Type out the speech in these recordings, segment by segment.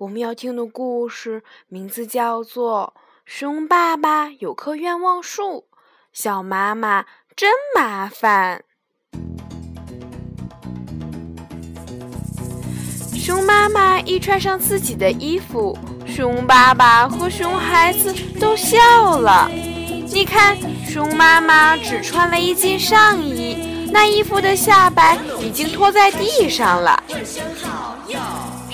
我们要听的故事名字叫做《熊爸爸有棵愿望树》，小妈妈真麻烦。熊妈妈一穿上自己的衣服，熊爸爸和熊孩子都笑了。你看，熊妈妈只穿了一件上衣，那衣服的下摆已经拖在地上了。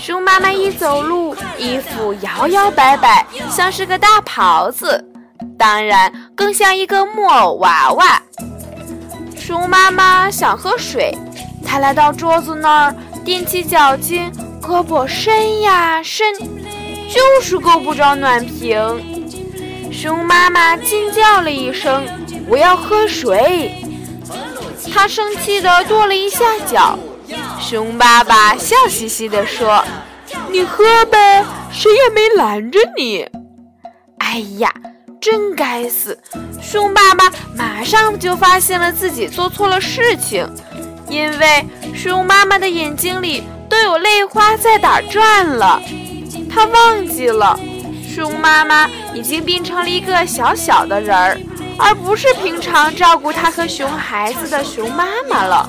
熊妈妈一走路，衣服摇摇摆摆，像是个大袍子，当然更像一个木偶娃娃。熊妈妈想喝水，她来到桌子那儿，踮起脚尖，胳膊伸呀伸，就是够不着暖瓶。熊妈妈惊叫了一声：“我要喝水！”她生气地跺了一下脚。熊爸爸笑嘻嘻地说：“你喝呗，谁也没拦着你。”哎呀，真该死！熊爸爸马上就发现了自己做错了事情，因为熊妈妈的眼睛里都有泪花在打转了。他忘记了，熊妈妈已经变成了一个小小的人儿，而不是平常照顾他和熊孩子的熊妈妈了。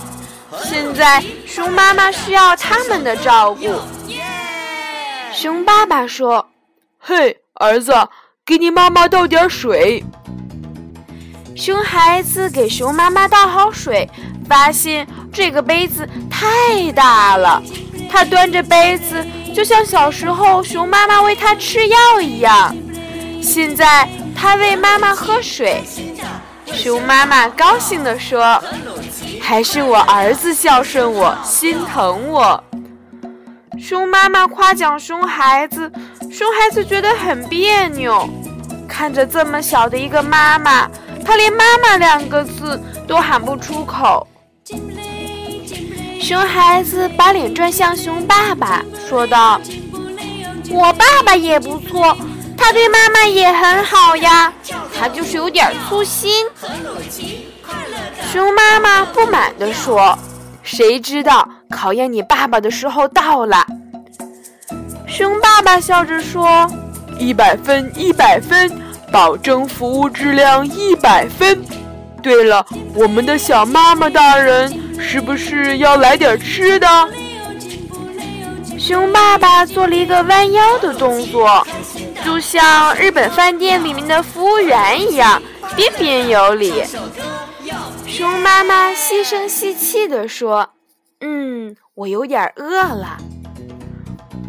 现在熊妈妈需要他们的照顾。熊爸爸说：“嘿，儿子，给你妈妈倒点水。”熊孩子给熊妈妈倒好水，发现这个杯子太大了。他端着杯子，就像小时候熊妈妈喂他吃药一样。现在他喂妈妈喝水。熊妈妈高兴地说。还是我儿子孝顺我，心疼我。熊妈妈夸奖熊孩子，熊孩子觉得很别扭。看着这么小的一个妈妈，他连“妈妈”两个字都喊不出口。熊孩子把脸转向熊爸爸，说道：“我爸爸也不错，他对妈妈也很好呀，他就是有点粗心。”熊妈妈不满地说：“谁知道考验你爸爸的时候到了？”熊爸爸笑着说：“一百分，一百分，保证服务质量一百分。对了，我们的小妈妈大人是不是要来点吃的？”熊爸爸做了一个弯腰的动作，就像日本饭店里面的服务员一样，彬彬有礼。熊妈妈细声细气地说：“嗯，我有点饿了。”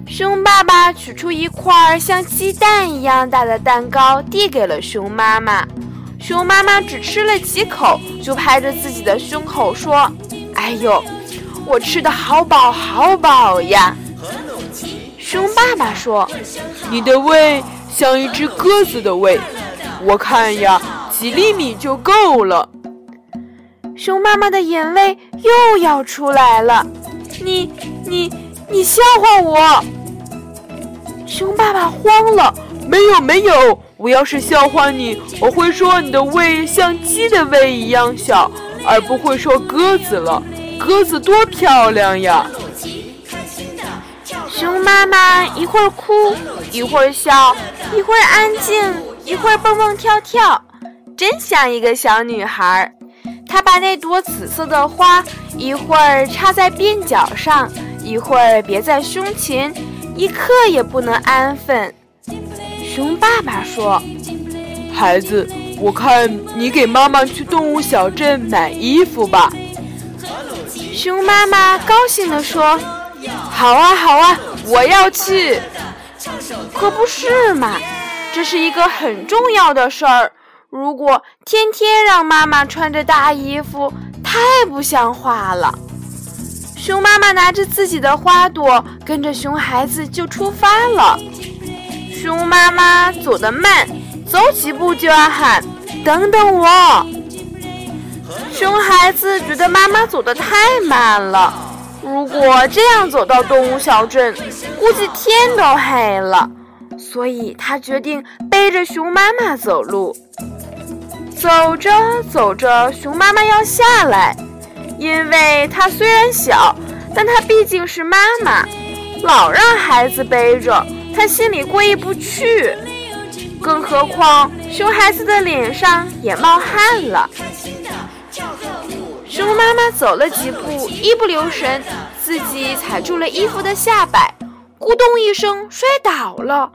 熊爸爸取出一块像鸡蛋一样大的蛋糕，递给了熊妈妈。熊妈妈只吃了几口，就拍着自己的胸口说：“哎呦，我吃的好饱好饱呀！”熊爸爸说：“你的胃像一只鸽子的胃，我看呀，几厘米就够了。”熊妈妈的眼泪又要出来了，你、你、你笑话我！熊爸爸慌了，没有没有，我要是笑话你，我会说你的胃像鸡的胃一样小，而不会说鸽子了。鸽子多漂亮呀！熊妈妈一会儿哭，一会儿笑，一会儿安静，一会儿蹦蹦跳跳，真像一个小女孩。她把那朵紫色的花一会儿插在鬓角上，一会儿别在胸前，一刻也不能安分。熊爸爸说：“孩子，我看你给妈妈去动物小镇买衣服吧。”熊妈妈高兴地说：“好啊，好啊，我要去。”可不是嘛，这是一个很重要的事儿。如果天天让妈妈穿着大衣服，太不像话了。熊妈妈拿着自己的花朵，跟着熊孩子就出发了。熊妈妈走得慢，走几步就要喊：“等等我！”熊孩子觉得妈妈走得太慢了，如果这样走到动物小镇，估计天都黑了。所以他决定背着熊妈妈走路。走着走着，熊妈妈要下来，因为她虽然小，但她毕竟是妈妈，老让孩子背着，她心里过意不去。更何况，熊孩子的脸上也冒汗了。熊妈妈走了几步，一不留神，自己踩住了衣服的下摆，咕咚一声摔倒了。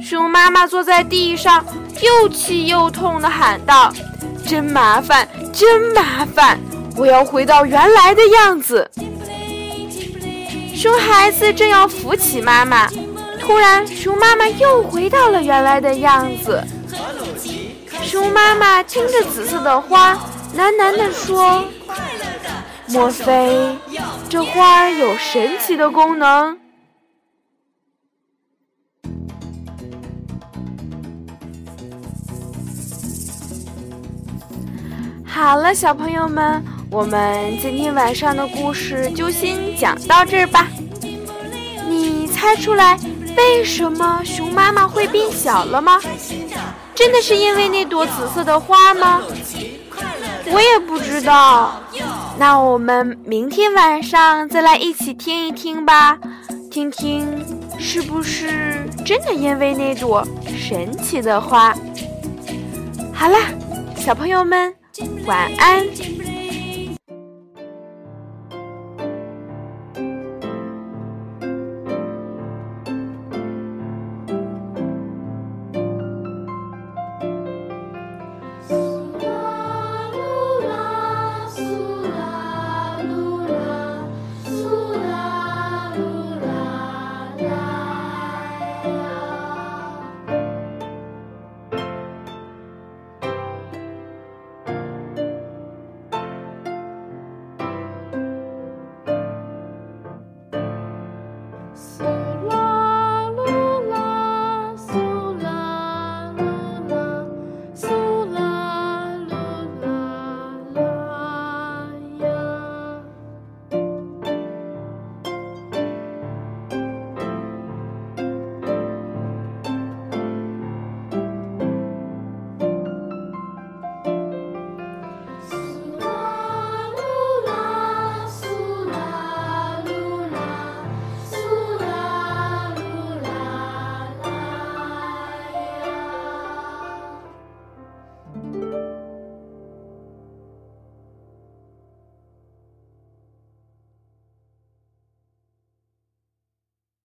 熊妈妈坐在地上，又气又痛地喊道：“真麻烦，真麻烦！我要回到原来的样子。”熊孩子正要扶起妈妈，突然，熊妈妈又回到了原来的样子。熊妈妈听着紫色的花，喃喃地说：“莫非这花有神奇的功能？”好了，小朋友们，我们今天晚上的故事就先讲到这儿吧。你猜出来为什么熊妈妈会变小了吗？真的是因为那朵紫色的花吗？我也不知道。那我们明天晚上再来一起听一听吧，听听是不是真的因为那朵神奇的花。好啦，小朋友们。晚安。